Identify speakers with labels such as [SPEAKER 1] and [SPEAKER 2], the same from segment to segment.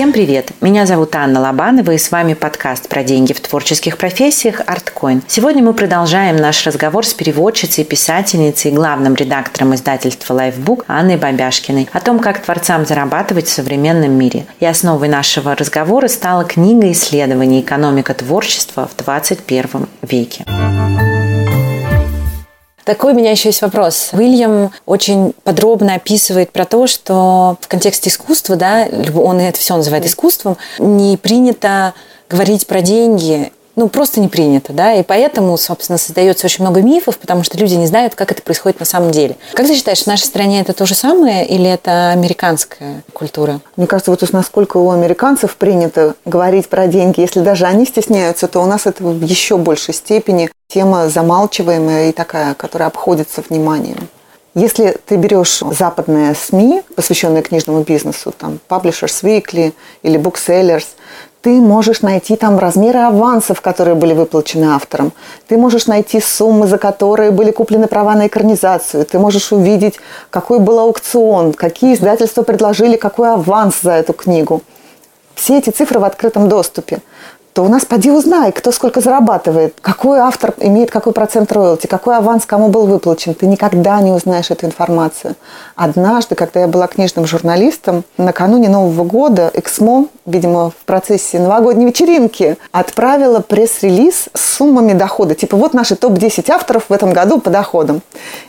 [SPEAKER 1] Всем привет! Меня зовут Анна Лобанова и с вами подкаст про деньги в творческих профессиях ArtCoin. Сегодня мы продолжаем наш разговор с переводчицей, писательницей и главным редактором издательства Lifebook Анной Бабяшкиной о том, как творцам зарабатывать в современном мире. И основой нашего разговора стала книга исследований «Экономика творчества в 21 веке».
[SPEAKER 2] Такой у меня еще есть вопрос. Уильям очень подробно описывает про то, что в контексте искусства, да, он это все называет искусством, не принято говорить про деньги ну, просто не принято, да, и поэтому, собственно, создается очень много мифов, потому что люди не знают, как это происходит на самом деле. Как ты считаешь, в нашей стране это то же самое или это американская культура?
[SPEAKER 3] Мне кажется, вот уж насколько у американцев принято говорить про деньги, если даже они стесняются, то у нас это в еще большей степени тема замалчиваемая и такая, которая обходится вниманием. Если ты берешь западные СМИ, посвященные книжному бизнесу, там Publishers Weekly или Booksellers, ты можешь найти там размеры авансов, которые были выплачены автором. Ты можешь найти суммы, за которые были куплены права на экранизацию. Ты можешь увидеть, какой был аукцион, какие издательства предложили какой аванс за эту книгу. Все эти цифры в открытом доступе то у нас поди узнай, кто сколько зарабатывает, какой автор имеет какой процент роялти, какой аванс кому был выплачен. Ты никогда не узнаешь эту информацию. Однажды, когда я была книжным журналистом, накануне Нового года Эксмо, видимо, в процессе новогодней вечеринки, отправила пресс-релиз с суммами дохода. Типа вот наши топ-10 авторов в этом году по доходам.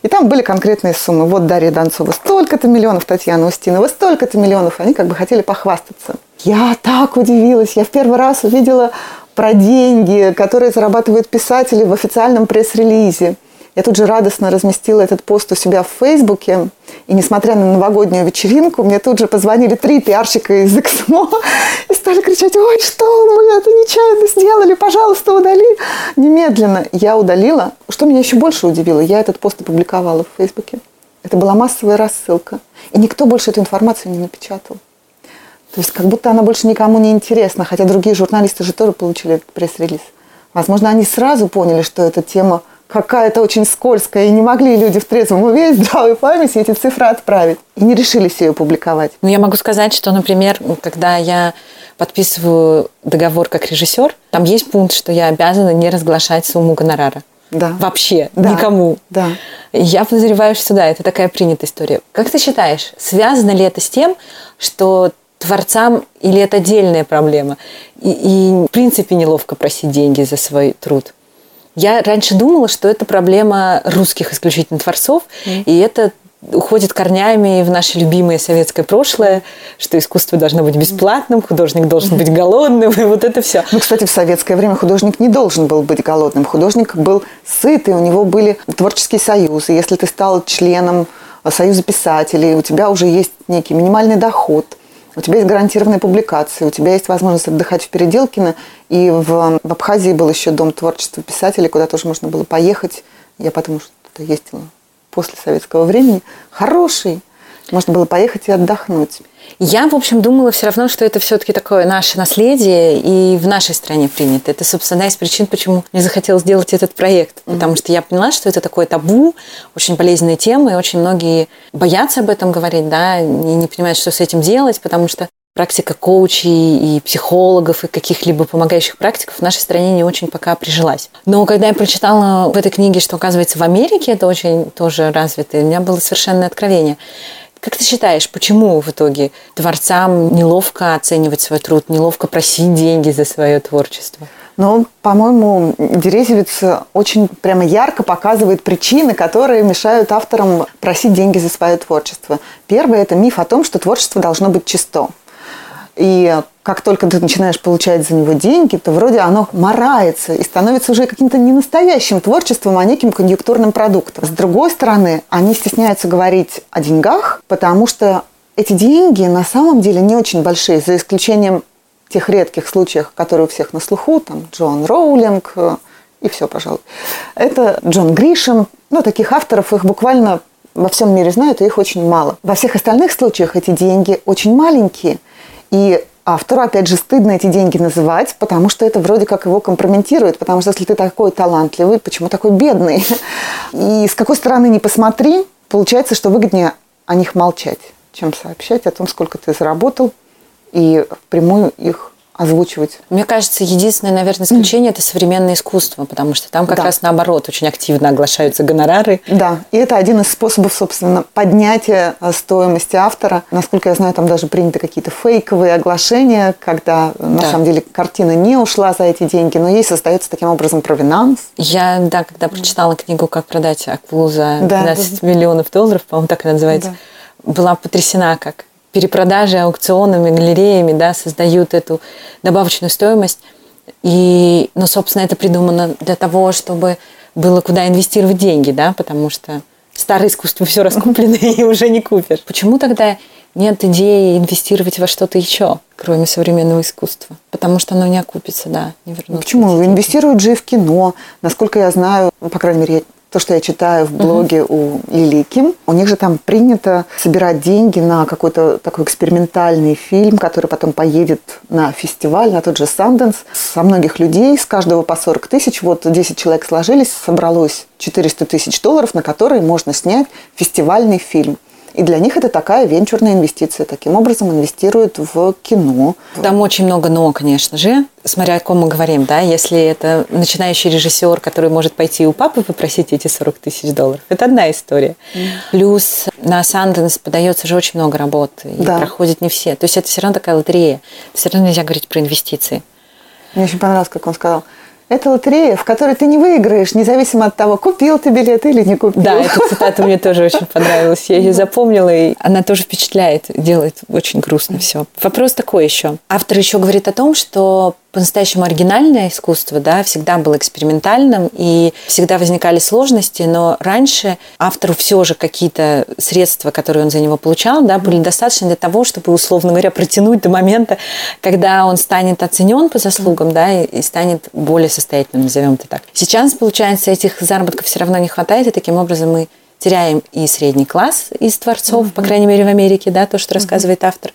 [SPEAKER 3] И там были конкретные суммы. Вот Дарья Донцова столько-то миллионов, Татьяна Устинова столько-то миллионов. Они как бы хотели похвастаться. Я так удивилась. Я в первый раз увидела про деньги, которые зарабатывают писатели в официальном пресс-релизе. Я тут же радостно разместила этот пост у себя в Фейсбуке. И несмотря на новогоднюю вечеринку, мне тут же позвонили три пиарщика из Эксмо и стали кричать, ой, что мы это нечаянно сделали, пожалуйста, удали. Немедленно я удалила. Что меня еще больше удивило, я этот пост опубликовала в Фейсбуке. Это была массовая рассылка. И никто больше эту информацию не напечатал. То есть как будто она больше никому не интересна, хотя другие журналисты же тоже получили этот пресс-релиз. Возможно, они сразу поняли, что эта тема какая-то очень скользкая, и не могли люди в трезвом уме здравой памяти эти цифры отправить. И не решились ее публиковать.
[SPEAKER 2] Ну, я могу сказать, что, например, когда я подписываю договор как режиссер, там есть пункт, что я обязана не разглашать сумму гонорара.
[SPEAKER 3] Да.
[SPEAKER 2] Вообще,
[SPEAKER 3] да.
[SPEAKER 2] никому.
[SPEAKER 3] Да.
[SPEAKER 2] Я подозреваю, что да, это такая принятая история. Как ты считаешь, связано ли это с тем, что творцам или это отдельная проблема? И, и в принципе неловко просить деньги за свой труд. Я раньше думала, что это проблема русских исключительно творцов, mm. и это уходит корнями в наше любимое советское прошлое, что искусство должно быть бесплатным, художник должен быть голодным, и вот это все.
[SPEAKER 3] Ну, кстати, в советское время художник не должен был быть голодным. Художник был сытый, у него были творческие союзы. Если ты стал членом Союза писателей, у тебя уже есть некий минимальный доход – у тебя есть гарантированные публикации, у тебя есть возможность отдыхать в Переделкино, и в, в Абхазии был еще дом творчества писателей, куда тоже можно было поехать. Я потому что ездила после советского времени. Хороший. Можно было поехать и отдохнуть.
[SPEAKER 2] Я, в общем, думала все равно, что это все-таки такое наше наследие и в нашей стране принято. Это, собственно, одна из причин, почему мне захотелось сделать этот проект. Mm-hmm. Потому что я поняла, что это такое табу, очень болезненная тема, и очень многие боятся об этом говорить, да, и не понимают, что с этим делать, потому что практика коучей и психологов и каких-либо помогающих практиков в нашей стране не очень пока прижилась. Но когда я прочитала в этой книге, что, оказывается, в Америке это очень тоже развито, у меня было совершенное откровение. Как ты считаешь, почему в итоге творцам неловко оценивать свой труд, неловко просить деньги за свое творчество?
[SPEAKER 3] Ну, по-моему, Дерезевец очень прямо ярко показывает причины, которые мешают авторам просить деньги за свое творчество. Первое – это миф о том, что творчество должно быть чисто. И как только ты начинаешь получать за него деньги, то вроде оно морается и становится уже каким-то не настоящим творчеством, а неким конъюнктурным продуктом. С другой стороны, они стесняются говорить о деньгах, потому что эти деньги на самом деле не очень большие, за исключением тех редких случаев, которые у всех на слуху, там Джон Роулинг э, и все, пожалуй. Это Джон Гришем, ну, таких авторов их буквально во всем мире знают, и их очень мало. Во всех остальных случаях эти деньги очень маленькие – и автору, опять же, стыдно эти деньги называть, потому что это вроде как его компрометирует, потому что если ты такой талантливый, почему такой бедный? И с какой стороны не посмотри, получается, что выгоднее о них молчать, чем сообщать о том, сколько ты заработал и впрямую их озвучивать.
[SPEAKER 2] Мне кажется, единственное, наверное, исключение – это современное искусство, потому что там как да. раз наоборот очень активно оглашаются гонорары.
[SPEAKER 3] Да, и это один из способов, собственно, поднятия э, стоимости автора. Насколько я знаю, там даже приняты какие-то фейковые оглашения, когда на да. самом деле картина не ушла за эти деньги, но ей создается таким образом провинанс.
[SPEAKER 2] Я, да, когда прочитала книгу «Как продать акулу за 12 да. миллионов долларов», по-моему, так она называется, да. была потрясена, как перепродажи аукционами, галереями, да, создают эту добавочную стоимость. И, ну, собственно, это придумано для того, чтобы было куда инвестировать деньги, да, потому что старое искусство все раскуплено и уже не купишь. Почему тогда нет идеи инвестировать во что-то еще, кроме современного искусства? Потому что оно не окупится, да, не вернуться.
[SPEAKER 3] Почему? Инвестируют же и в кино. Насколько я знаю, по крайней мере, я то, что я читаю в блоге угу. у Лили Ким, у них же там принято собирать деньги на какой-то такой экспериментальный фильм, который потом поедет на фестиваль, на тот же Санденс. Со многих людей, с каждого по 40 тысяч, вот 10 человек сложились, собралось 400 тысяч долларов, на которые можно снять фестивальный фильм. И для них это такая венчурная инвестиция. Таким образом инвестируют в кино.
[SPEAKER 2] Там очень много «но», конечно же. Смотря о ком мы говорим, да, если это начинающий режиссер, который может пойти у папы попросить эти 40 тысяч долларов, это одна история. Mm. Плюс на Санденс подается же очень много работ, и да. проходят не все. То есть это все равно такая лотерея. Все равно нельзя говорить про инвестиции.
[SPEAKER 3] Мне очень понравилось, как он сказал – это лотерея, в которой ты не выиграешь, независимо от того, купил ты билет или не купил.
[SPEAKER 2] Да, эта цитата мне тоже очень понравилась. Я ее запомнила, и она тоже впечатляет, делает очень грустно все. Вопрос такой еще. Автор еще говорит о том, что по-настоящему оригинальное искусство, да, всегда было экспериментальным, и всегда возникали сложности, но раньше автору все же какие-то средства, которые он за него получал, да, были достаточно для того, чтобы, условно говоря, протянуть до момента, когда он станет оценен по заслугам, да, и станет более состоятельным, назовем это так. Сейчас, получается, этих заработков все равно не хватает, и таким образом мы теряем и средний класс из творцов, mm-hmm. по крайней мере в Америке, да, то, что рассказывает mm-hmm. автор,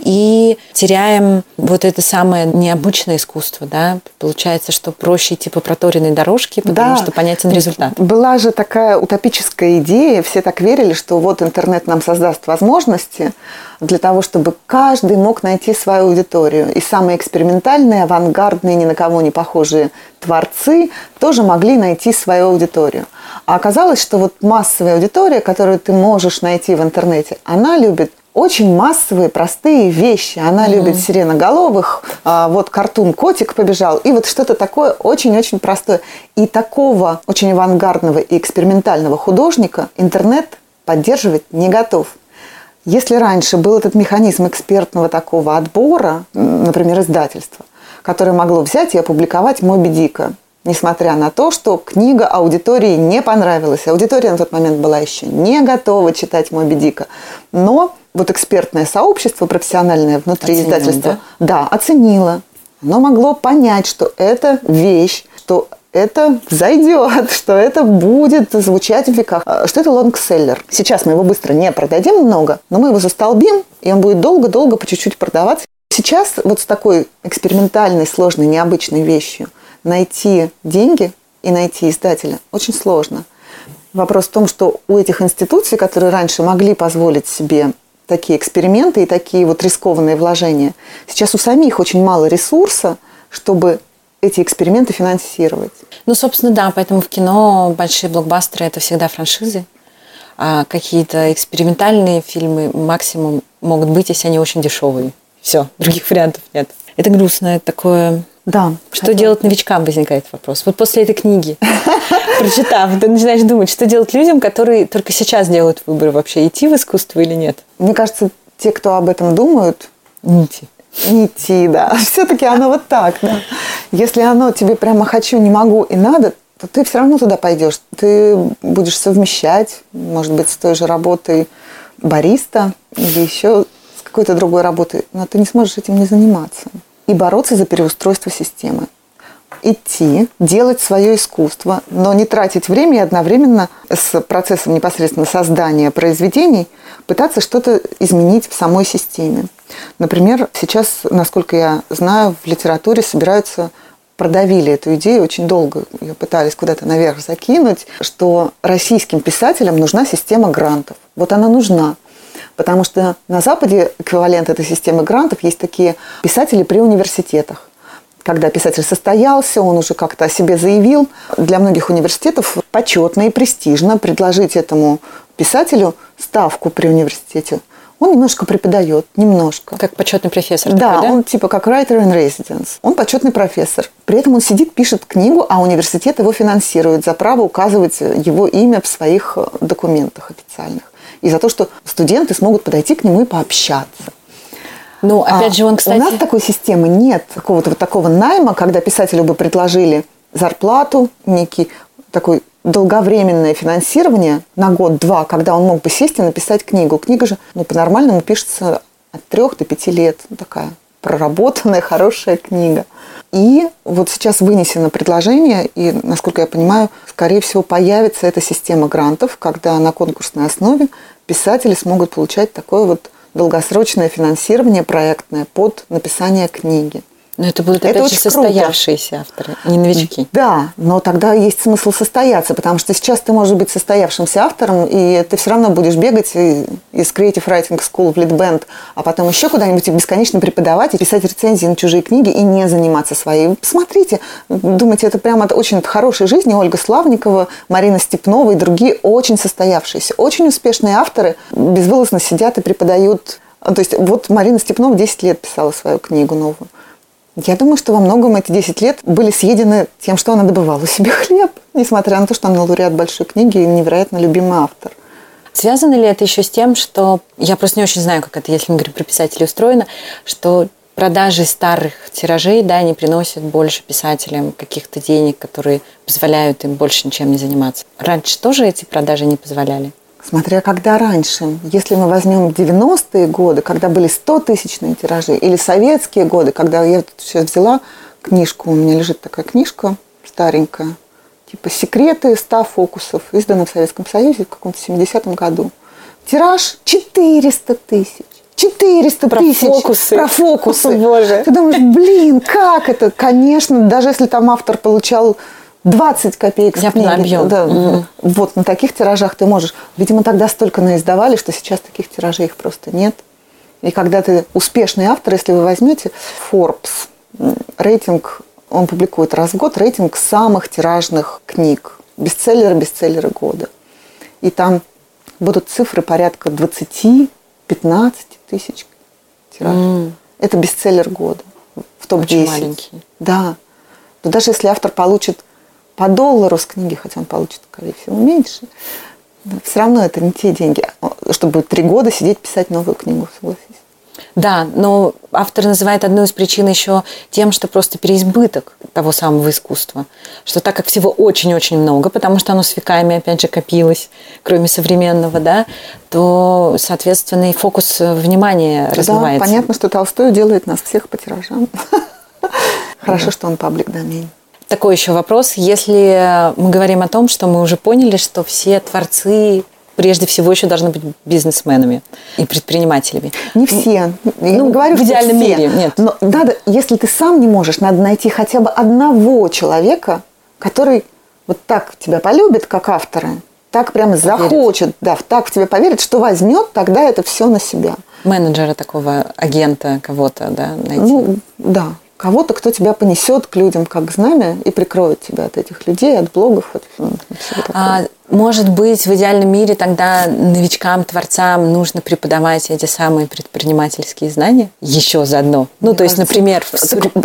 [SPEAKER 2] и теряем вот это самое необычное искусство, да. Получается, что проще идти по проторенной дорожке, потому да. что понятен результат.
[SPEAKER 3] Была же такая утопическая идея, все так верили, что вот интернет нам создаст возможности для того, чтобы каждый мог найти свою аудиторию. И самые экспериментальные, авангардные, ни на кого не похожие творцы тоже могли найти свою аудиторию. А оказалось, что вот массовая аудитория, которую ты можешь найти в интернете, она любит очень массовые, простые вещи. Она mm-hmm. любит сиреноголовых, а, вот картун котик побежал, и вот что-то такое очень-очень простое. И такого очень авангардного и экспериментального художника интернет поддерживать не готов. Если раньше был этот механизм экспертного такого отбора, например, издательства, которое могло взять и опубликовать Моби Дика, несмотря на то, что книга аудитории не понравилась. Аудитория на тот момент была еще не готова читать Моби Дика. Но вот экспертное сообщество профессиональное внутри Оценил, издательства да? да, оценило. Оно могло понять, что это вещь, что это зайдет, что это будет звучать в веках, а, что это лонгселлер. Сейчас мы его быстро не продадим много, но мы его застолбим, и он будет долго-долго по чуть-чуть продаваться. Сейчас вот с такой экспериментальной, сложной, необычной вещью – найти деньги и найти издателя очень сложно. Вопрос в том, что у этих институций, которые раньше могли позволить себе такие эксперименты и такие вот рискованные вложения, сейчас у самих очень мало ресурса, чтобы эти эксперименты финансировать.
[SPEAKER 2] Ну, собственно, да, поэтому в кино большие блокбастеры – это всегда франшизы, а какие-то экспериментальные фильмы максимум могут быть, если они очень дешевые. Все, других вариантов нет. Это грустно, это такое
[SPEAKER 3] да.
[SPEAKER 2] Что хотел. делать новичкам, возникает вопрос. Вот после этой книги, прочитав, ты начинаешь думать, что делать людям, которые только сейчас делают выбор вообще, идти в искусство или нет?
[SPEAKER 3] Мне кажется, те, кто об этом думают...
[SPEAKER 2] Не идти.
[SPEAKER 3] Не идти, да. Все-таки оно вот так, да. Если оно тебе прямо хочу, не могу и надо, то ты все равно туда пойдешь. Ты будешь совмещать, может быть, с той же работой бариста или еще с какой-то другой работой, но ты не сможешь этим не заниматься и бороться за переустройство системы. Идти, делать свое искусство, но не тратить время и одновременно с процессом непосредственно создания произведений пытаться что-то изменить в самой системе. Например, сейчас, насколько я знаю, в литературе собираются продавили эту идею очень долго, ее пытались куда-то наверх закинуть, что российским писателям нужна система грантов. Вот она нужна, Потому что на Западе эквивалент этой системы грантов есть такие писатели при университетах когда писатель состоялся, он уже как-то о себе заявил. Для многих университетов почетно и престижно предложить этому писателю ставку при университете. Он немножко преподает, немножко.
[SPEAKER 2] Как почетный профессор.
[SPEAKER 3] Да,
[SPEAKER 2] такой, да?
[SPEAKER 3] он типа как writer in residence. Он почетный профессор. При этом он сидит, пишет книгу, а университет его финансирует за право указывать его имя в своих э, документах официальных. И за то, что студенты смогут подойти к нему и пообщаться.
[SPEAKER 2] Ну, опять
[SPEAKER 3] А
[SPEAKER 2] же, он, кстати...
[SPEAKER 3] У нас такой системы нет, какого-то вот такого найма, когда писателю бы предложили зарплату, некий такой долговременное финансирование на год-два, когда он мог бы сесть и написать книгу. Книга же ну, по-нормальному пишется от трех до пяти лет. Ну, такая проработанная, хорошая книга. И вот сейчас вынесено предложение, и, насколько я понимаю, скорее всего, появится эта система грантов, когда на конкурсной основе писатели смогут получать такое вот долгосрочное финансирование проектное под написание книги.
[SPEAKER 2] Но это будут,
[SPEAKER 3] Это
[SPEAKER 2] опять же,
[SPEAKER 3] очень круто.
[SPEAKER 2] состоявшиеся авторы, не новички.
[SPEAKER 3] Да, но тогда есть смысл состояться, потому что сейчас ты можешь быть состоявшимся автором, и ты все равно будешь бегать из Creative Writing School в Leadband, а потом еще куда-нибудь и бесконечно преподавать, и писать рецензии на чужие книги и не заниматься своей. Посмотрите, думаете, это прямо от очень хорошей жизни. Ольга Славникова, Марина Степнова и другие очень состоявшиеся, очень успешные авторы безвылазно сидят и преподают. То есть вот Марина Степнова 10 лет писала свою книгу новую. Я думаю, что во многом эти 10 лет были съедены тем, что она добывала себе хлеб, несмотря на то, что она лауреат большой книги и невероятно любимый автор.
[SPEAKER 2] Связано ли это еще с тем, что я просто не очень знаю, как это, если мы говорим про писателей, устроено, что продажи старых тиражей, да, не приносят больше писателям каких-то денег, которые позволяют им больше ничем не заниматься. Раньше тоже эти продажи не позволяли.
[SPEAKER 3] Смотря когда раньше. Если мы возьмем 90-е годы, когда были 100-тысячные тиражи, или советские годы, когда я тут сейчас взяла книжку, у меня лежит такая книжка старенькая, типа «Секреты 100 фокусов», издана в Советском Союзе в каком-то 70-м году. Тираж 400 тысяч. 400
[SPEAKER 2] Про
[SPEAKER 3] тысяч
[SPEAKER 2] фокусы.
[SPEAKER 3] про фокусы.
[SPEAKER 2] Боже.
[SPEAKER 3] Ты думаешь, блин, как это? Конечно, даже если там автор получал 20 копеек с
[SPEAKER 2] Я
[SPEAKER 3] книги,
[SPEAKER 2] объем.
[SPEAKER 3] да,
[SPEAKER 2] Мгм.
[SPEAKER 3] вот на таких тиражах ты можешь. Видимо, тогда столько наиздавали, что сейчас таких тиражей их просто нет. И когда ты успешный автор, если вы возьмете Forbes, рейтинг, он публикует раз в год рейтинг самых тиражных книг. Бестселлеры, бестселлеры года. И там будут цифры порядка 20-15 тысяч тиражей.
[SPEAKER 2] М.
[SPEAKER 3] Это бестселлер года в топ-10.
[SPEAKER 2] Очень маленький.
[SPEAKER 3] Да. Но даже если автор получит по доллару с книги, хотя он получит, скорее всего, меньше, все равно это не те деньги, а, чтобы три года сидеть писать новую книгу, согласись.
[SPEAKER 2] Да, но автор называет одну из причин еще тем, что просто переизбыток того самого искусства. Что так как всего очень-очень много, потому что оно с веками, опять же, копилось, кроме современного, да, то, соответственно, и фокус внимания
[SPEAKER 3] Да,
[SPEAKER 2] размывается.
[SPEAKER 3] понятно, что Толстой делает нас всех по тиражам. Хорошо, что он паблик домен.
[SPEAKER 2] Такой еще вопрос. Если мы говорим о том, что мы уже поняли, что все творцы прежде всего еще должны быть бизнесменами и предпринимателями.
[SPEAKER 3] Не все. Я
[SPEAKER 2] Ну,
[SPEAKER 3] не говорю,
[SPEAKER 2] в идеальном
[SPEAKER 3] все.
[SPEAKER 2] мире, нет.
[SPEAKER 3] Но надо, если ты сам не можешь, надо найти хотя бы одного человека, который вот так тебя полюбит, как автора, так прямо захочет, да, так в тебя поверит, что возьмет тогда это все на себя.
[SPEAKER 2] Менеджера такого, агента кого-то, да, найти.
[SPEAKER 3] Ну, да. Кого-то, кто тебя понесет к людям как знамя и прикроет тебя от этих людей, от блогов, от всего такого.
[SPEAKER 2] А, может быть, в идеальном мире тогда новичкам, творцам нужно преподавать эти самые предпринимательские знания еще заодно. Ну,
[SPEAKER 3] Мне
[SPEAKER 2] то есть, например,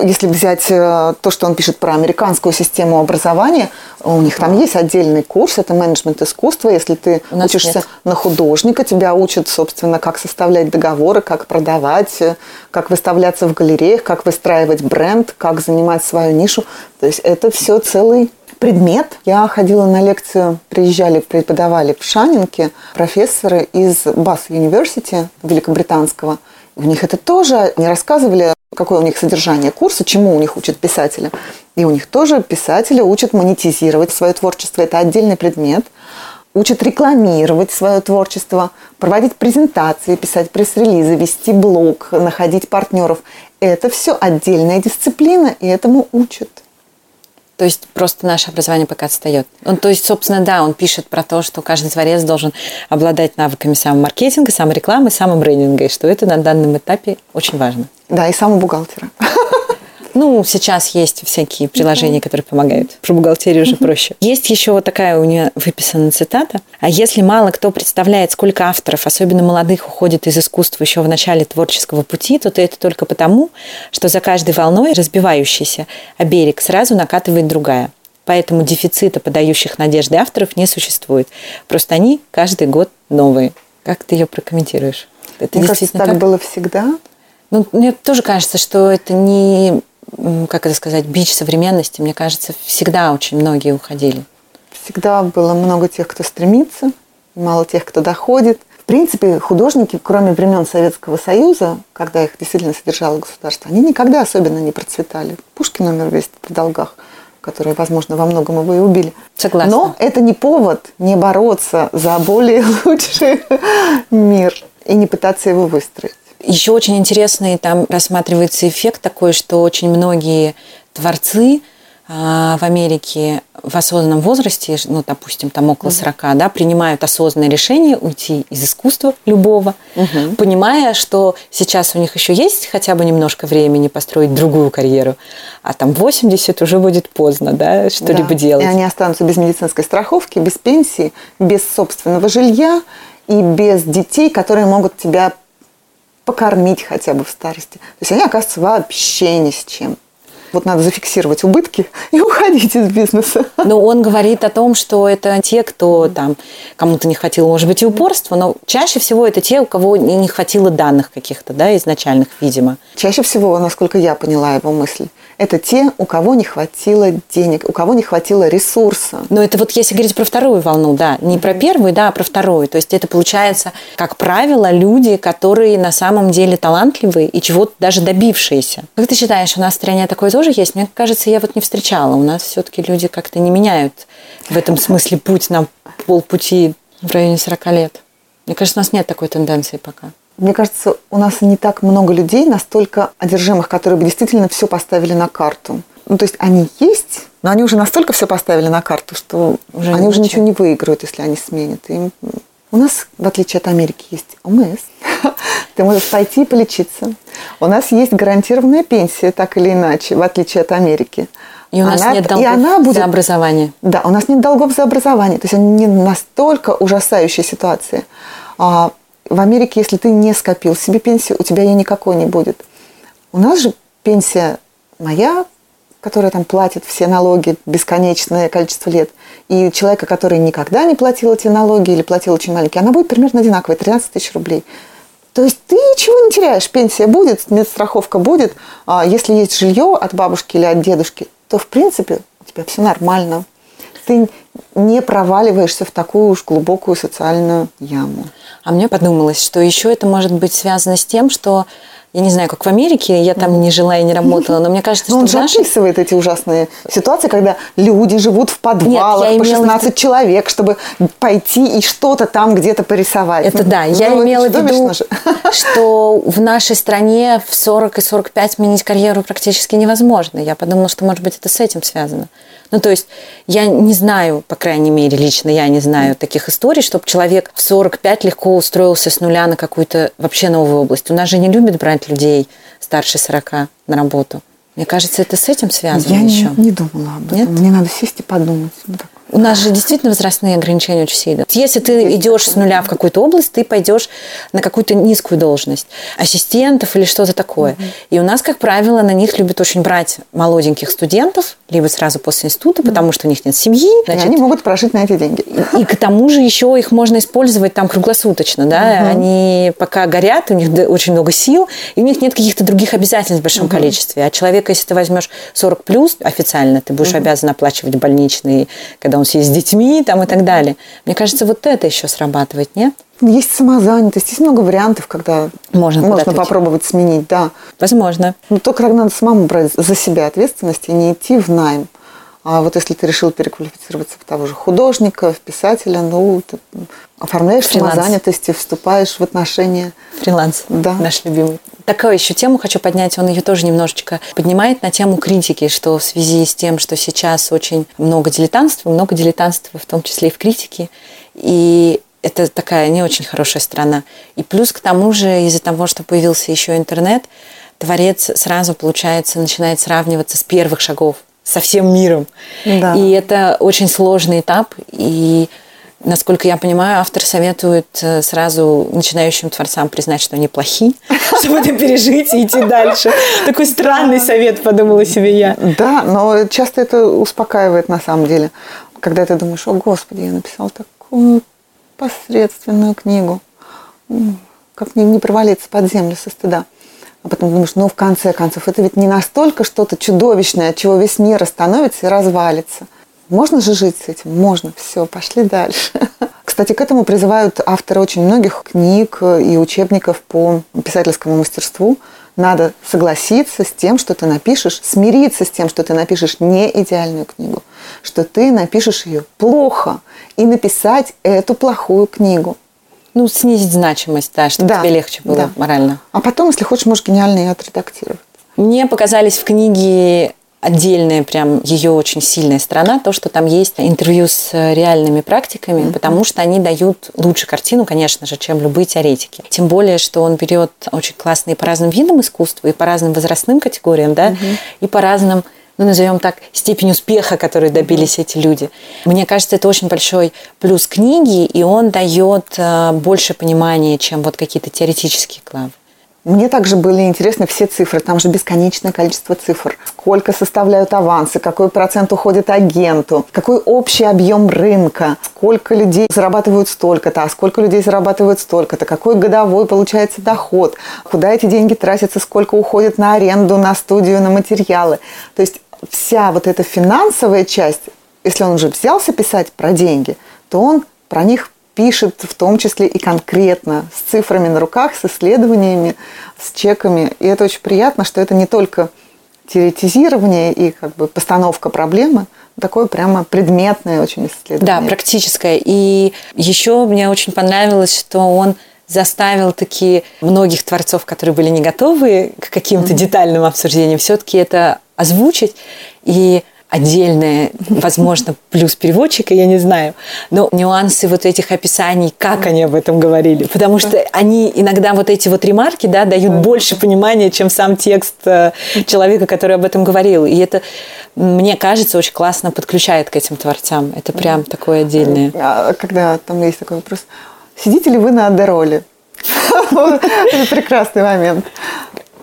[SPEAKER 3] если взять э, то, что он пишет про американскую систему образования, у них там есть отдельный курс, это менеджмент искусства. Если ты учишься
[SPEAKER 2] нет.
[SPEAKER 3] на художника, тебя учат, собственно, как составлять договоры, как продавать, э, как выставляться в галереях, как выстраивать бренд, как занимать свою нишу. То есть это все целый предмет. Я ходила на лекцию, приезжали, преподавали в Шанинке профессоры из Бас University великобританского. У них это тоже, они рассказывали, какое у них содержание курса, чему у них учат писателя. И у них тоже писатели учат монетизировать свое творчество. Это отдельный предмет. Учат рекламировать свое творчество, проводить презентации, писать пресс-релизы, вести блог, находить партнеров. Это все отдельная дисциплина, и этому учат.
[SPEAKER 2] То есть просто наше образование пока отстает. Он, то есть, собственно, да, он пишет про то, что каждый творец должен обладать навыками самомаркетинга, саморекламы, самобрендинга, и что это на данном этапе очень важно.
[SPEAKER 3] Да, и самобухгалтера.
[SPEAKER 2] Ну, сейчас есть всякие приложения, которые помогают. Про бухгалтерию уже проще. Есть еще вот такая у нее выписана цитата. А если мало кто представляет, сколько авторов, особенно молодых, уходит из искусства еще в начале творческого пути, то это только потому, что за каждой волной, разбивающейся о берег, сразу накатывает другая. Поэтому дефицита подающих надежды авторов не существует. Просто они каждый год новые. Как ты ее прокомментируешь?
[SPEAKER 3] Это Мне кажется, так, так было всегда.
[SPEAKER 2] Ну, мне тоже кажется, что это не как это сказать, бич современности, мне кажется, всегда очень многие уходили.
[SPEAKER 3] Всегда было много тех, кто стремится, мало тех, кто доходит. В принципе, художники, кроме времен Советского Союза, когда их действительно содержало государство, они никогда особенно не процветали. Пушкин умер весь в долгах которые, возможно, во многом его и убили.
[SPEAKER 2] Согласна.
[SPEAKER 3] Но это не повод не бороться за более лучший мир и не пытаться его выстроить.
[SPEAKER 2] Еще очень интересный там рассматривается эффект такой, что очень многие творцы а, в Америке в осознанном возрасте, ну, допустим, там около 40, mm-hmm. да, принимают осознанное решение уйти из искусства любого, mm-hmm. понимая, что сейчас у них еще есть хотя бы немножко времени построить другую карьеру, а там 80 уже будет поздно, да, что-либо да. делать.
[SPEAKER 3] И они останутся без медицинской страховки, без пенсии, без собственного жилья и без детей, которые могут тебя покормить хотя бы в старости. То есть они оказываются вообще ни с чем. Вот надо зафиксировать убытки и уходить из бизнеса.
[SPEAKER 2] Но он говорит о том, что это те, кто там кому-то не хватило, может быть, и упорства, но чаще всего это те, у кого не хватило данных каких-то, да, изначальных, видимо.
[SPEAKER 3] Чаще всего, насколько я поняла его мысль, это те, у кого не хватило денег, у кого не хватило ресурса.
[SPEAKER 2] Но это вот если говорить про вторую волну, да, не про первую, да, а про вторую. То есть это получается, как правило, люди, которые на самом деле талантливые и чего-то даже добившиеся. Как ты считаешь, у нас в стране такое тоже есть? Мне кажется, я вот не встречала. У нас все-таки люди как-то не меняют в этом смысле путь на полпути в районе 40 лет. Мне кажется, у нас нет такой тенденции пока.
[SPEAKER 3] Мне кажется, у нас не так много людей настолько одержимых, которые бы действительно все поставили на карту. Ну, то есть они есть, но они уже настолько все поставили на карту, что уже они уже ничего не выиграют, если они сменят. И у нас, в отличие от Америки, есть ОМС. Ты можешь пойти и полечиться. У нас есть гарантированная пенсия, так или иначе, в отличие от Америки.
[SPEAKER 2] И у нас она, нет долгов и она будет, за образование.
[SPEAKER 3] Да, у нас нет долгов за образование. То есть они не настолько ужасающая ситуация. В Америке, если ты не скопил себе пенсию, у тебя ее никакой не будет. У нас же пенсия моя, которая там платит все налоги бесконечное количество лет, и человека, который никогда не платил эти налоги или платил очень маленькие, она будет примерно одинаковая, 13 тысяч рублей. То есть ты ничего не теряешь, пенсия будет, медстраховка будет, а если есть жилье от бабушки или от дедушки, то в принципе у тебя все нормально. Ты не проваливаешься в такую уж глубокую социальную яму.
[SPEAKER 2] А мне подумалось, что еще это может быть связано с тем, что я не знаю, как в Америке, я там не жила и не работала, но мне кажется,
[SPEAKER 3] но
[SPEAKER 2] что
[SPEAKER 3] он же описывает эти ужасные ситуации, когда люди живут в подвалах Нет, по 16 в... человек, чтобы пойти и что-то там где-то порисовать.
[SPEAKER 2] Это да, ну, я имела в виду, что в нашей стране в 40 и 45 сменить карьеру практически невозможно. Я подумала, что, может быть, это с этим связано. Ну, то есть я не знаю, по крайней мере, лично я не знаю таких историй, чтобы человек в 45 легко устроился с нуля на какую-то вообще новую область. У нас же не любят брать людей старше 40 на работу. Мне кажется, это с этим связано
[SPEAKER 3] я
[SPEAKER 2] еще.
[SPEAKER 3] Я не, не думала об этом. Нет? Мне надо сесть и подумать.
[SPEAKER 2] У нас же действительно возрастные ограничения очень сильно. Если ты идешь с нуля в какую-то область, ты пойдешь на какую-то низкую должность, ассистентов или что-то такое. Угу. И у нас, как правило, на них любят очень брать молоденьких студентов, либо сразу после института, угу. потому что у них нет семьи.
[SPEAKER 3] Значит, и они могут прожить на эти деньги.
[SPEAKER 2] И, и к тому же еще их можно использовать там круглосуточно. Да? Угу. Они пока горят, у них очень много сил, и у них нет каких-то других обязательств в большом угу. количестве. А человека, если ты возьмешь 40 плюс официально, ты будешь угу. обязан оплачивать больничные, когда когда он съест с детьми там, и так далее. Мне кажется, вот это еще срабатывает, нет?
[SPEAKER 3] Есть самозанятость, есть много вариантов, когда можно, можно попробовать сменить, да.
[SPEAKER 2] Возможно.
[SPEAKER 3] Но только надо самому брать за себя ответственность и не идти в найм. А вот если ты решил переквалифицироваться в того же художника, в писателя, ну, ты оформляешь Фриланс. самозанятость и вступаешь в отношения.
[SPEAKER 2] Фриланс, да. наш любимый такую еще тему хочу поднять, он ее тоже немножечко поднимает на тему критики, что в связи с тем, что сейчас очень много дилетантства, много дилетантства в том числе и в критике, и это такая не очень хорошая сторона. И плюс к тому же из-за того, что появился еще интернет, творец сразу, получается, начинает сравниваться с первых шагов со всем миром. Да. И это очень сложный этап, и Насколько я понимаю, автор советует э, сразу начинающим творцам признать, что они плохи, чтобы это пережить и идти дальше. Такой странный совет, подумала себе я.
[SPEAKER 3] Да, но часто это успокаивает на самом деле. Когда ты думаешь, о господи, я написал такую посредственную книгу. Как не, не провалиться под землю со стыда. А потом думаешь, ну, в конце концов, это ведь не настолько что-то чудовищное, от чего весь мир остановится и развалится. Можно же жить с этим? Можно. Все, пошли дальше. Кстати, к этому призывают авторы очень многих книг и учебников по писательскому мастерству. Надо согласиться с тем, что ты напишешь, смириться с тем, что ты напишешь не идеальную книгу, что ты напишешь ее плохо и написать эту плохую книгу.
[SPEAKER 2] Ну, снизить значимость, да, чтобы да. тебе легче было да. морально.
[SPEAKER 3] А потом, если хочешь, можешь гениально ее отредактировать.
[SPEAKER 2] Мне показались в книге отдельная прям ее очень сильная сторона, то, что там есть интервью с реальными практиками, mm-hmm. потому что они дают лучше картину, конечно же, чем любые теоретики. Тем более, что он берет очень классные по разным видам искусства и по разным возрастным категориям, да, mm-hmm. и по разным ну, назовем так, степень успеха, которой добились эти люди. Мне кажется, это очень большой плюс книги, и он дает э, больше понимания, чем вот какие-то теоретические главы.
[SPEAKER 3] Мне также были интересны все цифры. Там же бесконечное количество цифр. Сколько составляют авансы, какой процент уходит агенту, какой общий объем рынка, сколько людей зарабатывают столько-то, а сколько людей зарабатывают столько-то, какой годовой получается доход, куда эти деньги тратятся, сколько уходит на аренду, на студию, на материалы. То есть вся вот эта финансовая часть, если он уже взялся писать про деньги, то он про них пишет в том числе и конкретно, с цифрами на руках, с исследованиями, с чеками. И это очень приятно, что это не только теоретизирование и как бы постановка проблемы, такое прямо предметное очень исследование.
[SPEAKER 2] Да, практическое. И еще мне очень понравилось, что он заставил такие многих творцов, которые были не готовы к каким-то mm-hmm. детальным обсуждениям, все-таки это озвучить. И отдельное, возможно, плюс переводчика, я не знаю, но нюансы вот этих описаний, как они об этом говорили, потому что они иногда вот эти вот ремарки, да, дают больше понимания, чем сам текст э, человека, который об этом говорил, и это, мне кажется, очень классно подключает к этим творцам, это прям такое отдельное.
[SPEAKER 3] А когда там есть такой вопрос, сидите ли вы на адероле? Это прекрасный момент.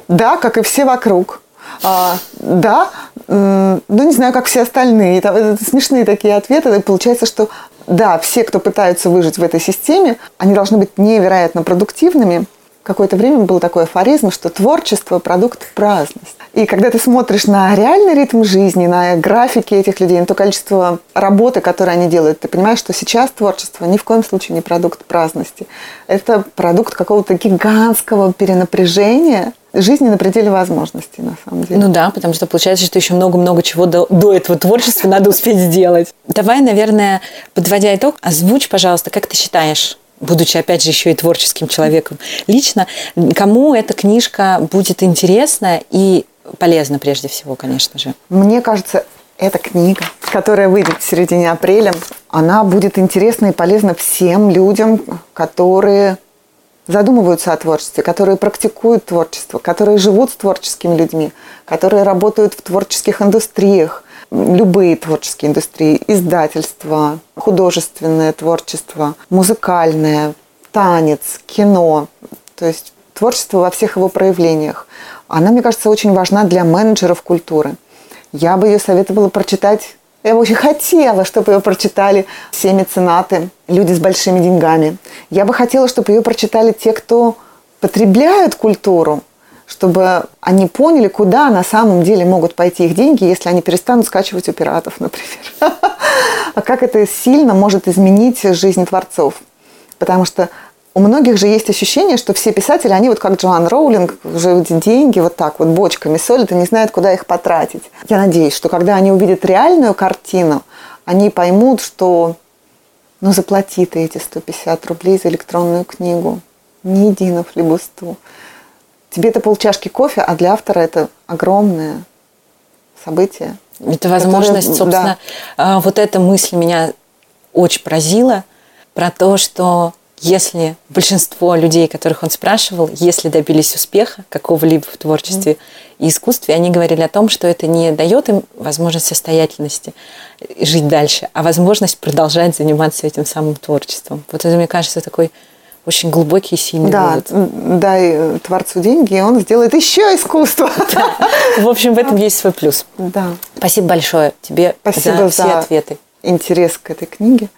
[SPEAKER 3] Да, как и все вокруг. А, да, ну не знаю, как все остальные. Это, это смешные такие ответы. И получается, что да, все, кто пытаются выжить в этой системе, они должны быть невероятно продуктивными. Какое-то время был такой афоризм, что творчество – продукт праздности. И когда ты смотришь на реальный ритм жизни, на графики этих людей, на то количество работы, которое они делают, ты понимаешь, что сейчас творчество ни в коем случае не продукт праздности. Это продукт какого-то гигантского перенапряжения, жизни на пределе возможностей, на самом деле.
[SPEAKER 2] Ну да, потому что получается, что еще много-много чего до, до этого творчества надо успеть сделать. Давай, наверное, подводя итог, озвучь, пожалуйста, как ты считаешь, будучи, опять же, еще и творческим человеком, лично, кому эта книжка будет интересна и полезна прежде всего, конечно же?
[SPEAKER 3] Мне кажется, эта книга, которая выйдет в середине апреля, она будет интересна и полезна всем людям, которые задумываются о творчестве, которые практикуют творчество, которые живут с творческими людьми, которые работают в творческих индустриях, любые творческие индустрии, издательство, художественное творчество, музыкальное, танец, кино, то есть творчество во всех его проявлениях. Она, мне кажется, очень важна для менеджеров культуры. Я бы ее советовала прочитать я бы очень хотела, чтобы ее прочитали все меценаты, люди с большими деньгами. Я бы хотела, чтобы ее прочитали те, кто потребляют культуру, чтобы они поняли, куда на самом деле могут пойти их деньги, если они перестанут скачивать у пиратов, например. А как это сильно может изменить жизнь творцов. Потому что у многих же есть ощущение, что все писатели, они вот как Джоан Роулинг, уже эти деньги вот так вот бочками солят и не знают, куда их потратить. Я надеюсь, что когда они увидят реальную картину, они поймут, что ну заплати ты эти 150 рублей за электронную книгу. Не иди на флебусту. тебе это полчашки кофе, а для автора это огромное событие.
[SPEAKER 2] Это возможность,
[SPEAKER 3] которое-
[SPEAKER 2] собственно, а, вот эта мысль меня очень поразила про то, что если большинство людей, которых он спрашивал, если добились успеха какого-либо в творчестве и искусстве, они говорили о том, что это не дает им возможность состоятельности жить дальше, а возможность продолжать заниматься этим самым творчеством. Вот это, мне кажется, такой очень глубокий и сильный
[SPEAKER 3] Да,
[SPEAKER 2] вывод.
[SPEAKER 3] дай э, творцу деньги, и он сделает еще искусство.
[SPEAKER 2] В общем, в этом есть свой плюс.
[SPEAKER 3] Да.
[SPEAKER 2] Спасибо большое тебе
[SPEAKER 3] Спасибо
[SPEAKER 2] за
[SPEAKER 3] за,
[SPEAKER 2] все ответы.
[SPEAKER 3] интерес к этой книге.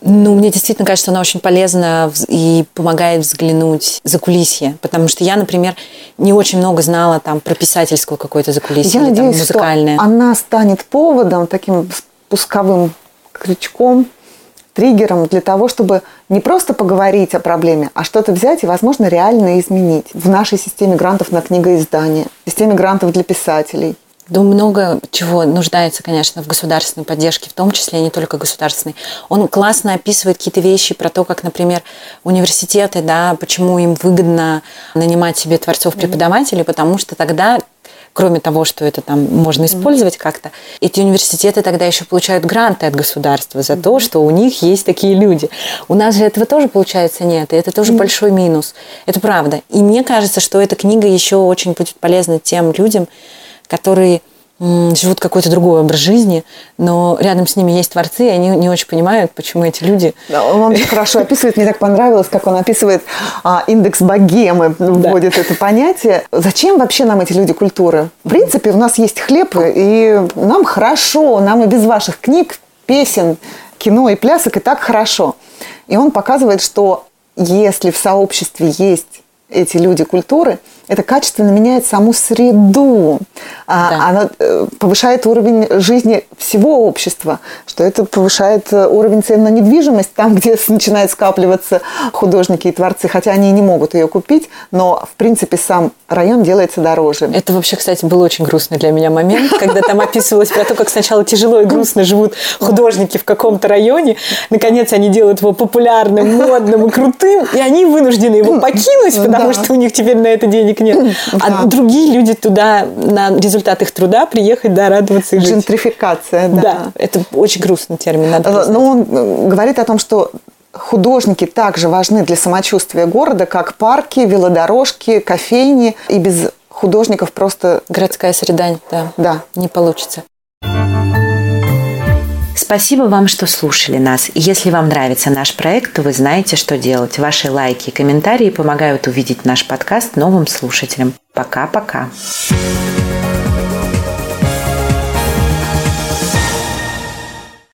[SPEAKER 2] Ну, мне действительно кажется, она очень полезна и помогает взглянуть за кулисье. Потому что я, например, не очень много знала там про писательскую какое-то закулисье
[SPEAKER 3] Я
[SPEAKER 2] или там
[SPEAKER 3] надеюсь, что
[SPEAKER 2] музыкальное.
[SPEAKER 3] она станет поводом, таким спусковым крючком, триггером для того, чтобы не просто поговорить о проблеме, а что-то взять и, возможно, реально изменить в нашей системе грантов на книгоиздание, системе грантов для писателей.
[SPEAKER 2] Да много чего нуждается, конечно, в государственной поддержке, в том числе не только государственной. Он классно описывает какие-то вещи про то, как, например, университеты, да, почему им выгодно нанимать себе творцов-преподавателей, потому что тогда кроме того, что это там можно использовать как-то, эти университеты тогда еще получают гранты от государства за то, что у них есть такие люди. У нас же этого тоже, получается, нет, и это тоже большой минус. Это правда. И мне кажется, что эта книга еще очень будет полезна тем людям, которые живут какой-то другой образ жизни, но рядом с ними есть творцы, и они не очень понимают, почему эти люди...
[SPEAKER 3] Да, Он очень хорошо описывает, мне так понравилось, как он описывает а, индекс богемы, вводит это понятие. Зачем вообще нам эти люди культуры? В принципе, у нас есть хлеб, и нам хорошо, нам и без ваших книг, песен, кино и плясок и так хорошо. И он показывает, что если в сообществе есть эти люди культуры, это качественно меняет саму среду. А,
[SPEAKER 2] Да.
[SPEAKER 3] Она э, повышает уровень жизни всего общества, что это повышает э, уровень цен на недвижимость там, где начинают скапливаться художники и творцы, хотя они и не могут ее купить, но в принципе сам район делается дороже.
[SPEAKER 2] Это вообще, кстати, был очень грустный для меня момент, когда там описывалось про то, как сначала тяжело и грустно живут художники в каком-то районе. Наконец они делают его популярным, модным и крутым, и они вынуждены его покинуть, потому
[SPEAKER 3] Да.
[SPEAKER 2] что у них теперь на это денег нет. А другие люди туда на результат их труда приехать, да, радоваться и жить.
[SPEAKER 3] Джентрификация, да.
[SPEAKER 2] Да, это очень грустный термин, надо
[SPEAKER 3] Э. Но он э, говорит о том, что художники также важны для самочувствия города, как парки, велодорожки, кофейни. И без художников просто...
[SPEAKER 2] Городская среда, да,
[SPEAKER 3] Да.
[SPEAKER 2] не получится.
[SPEAKER 1] Спасибо вам, что слушали нас. Если вам нравится наш проект, то вы знаете, что делать. Ваши лайки и комментарии помогают увидеть наш подкаст новым слушателям. Пока-пока.
[SPEAKER 4] Thank